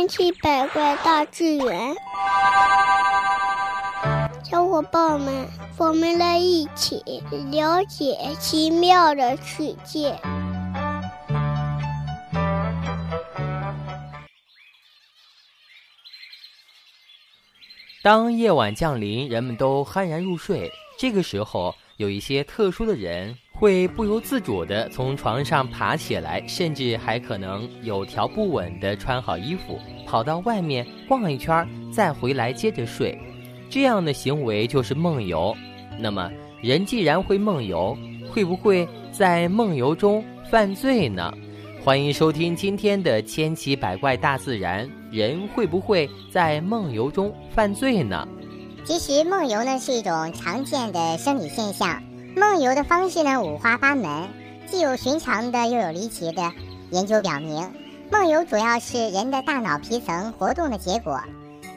千奇百怪大自然，小伙伴们，我们来一起了解奇妙的世界。当夜晚降临，人们都酣然入睡，这个时候，有一些特殊的人。会不由自主地从床上爬起来，甚至还可能有条不紊地穿好衣服，跑到外面逛一圈，再回来接着睡。这样的行为就是梦游。那么，人既然会梦游，会不会在梦游中犯罪呢？欢迎收听今天的千奇百怪大自然。人会不会在梦游中犯罪呢？其实，梦游呢是一种常见的生理现象。梦游的方式呢五花八门，既有寻常的，又有离奇的。研究表明，梦游主要是人的大脑皮层活动的结果。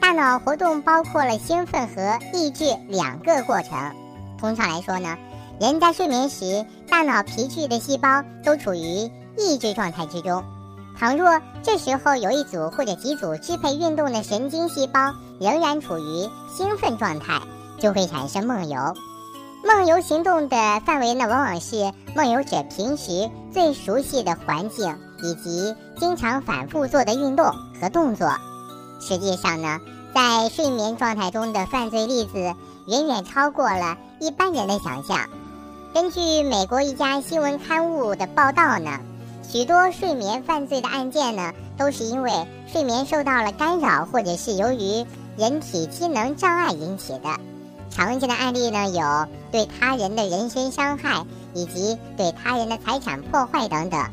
大脑活动包括了兴奋和抑制两个过程。通常来说呢，人在睡眠时，大脑皮质的细胞都处于抑制状态之中。倘若这时候有一组或者几组支配运动的神经细胞仍然处于兴奋状态，就会产生梦游。梦游行动的范围呢，往往是梦游者平时最熟悉的环境以及经常反复做的运动和动作。实际上呢，在睡眠状态中的犯罪例子远远超过了一般人的想象。根据美国一家新闻刊物的报道呢，许多睡眠犯罪的案件呢，都是因为睡眠受到了干扰，或者是由于人体机能障碍引起的。常见的案例呢，有对他人的人身伤害，以及对他人的财产破坏等等。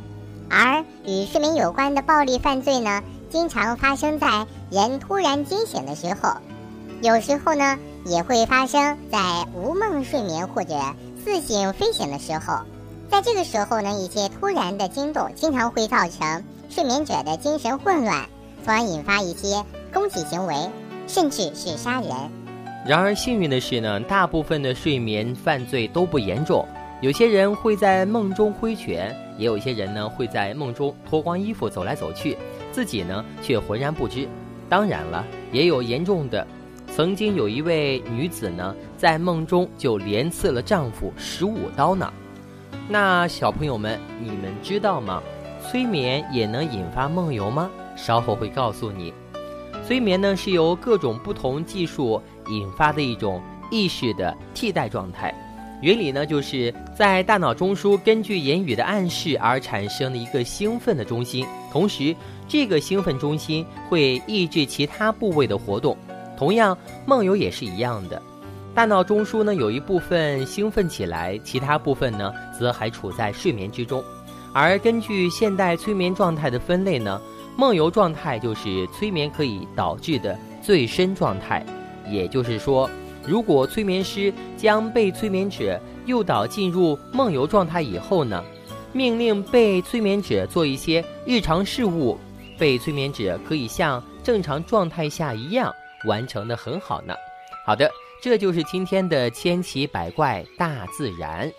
而与睡眠有关的暴力犯罪呢，经常发生在人突然惊醒的时候，有时候呢，也会发生在无梦睡眠或者似醒非醒的时候。在这个时候呢，一些突然的惊动，经常会造成睡眠者的精神混乱，从而引发一些攻击行为，甚至是杀人。然而幸运的是呢，大部分的睡眠犯罪都不严重。有些人会在梦中挥拳，也有些人呢会在梦中脱光衣服走来走去，自己呢却浑然不知。当然了，也有严重的。曾经有一位女子呢，在梦中就连刺了丈夫十五刀呢。那小朋友们，你们知道吗？催眠也能引发梦游吗？稍后会告诉你。催眠呢是由各种不同技术。引发的一种意识的替代状态，原理呢，就是在大脑中枢根据言语的暗示而产生的一个兴奋的中心，同时这个兴奋中心会抑制其他部位的活动。同样，梦游也是一样的，大脑中枢呢有一部分兴奋起来，其他部分呢则还处在睡眠之中。而根据现代催眠状态的分类呢，梦游状态就是催眠可以导致的最深状态。也就是说，如果催眠师将被催眠者诱导进入梦游状态以后呢，命令被催眠者做一些日常事务，被催眠者可以像正常状态下一样完成的很好呢。好的，这就是今天的千奇百怪大自然。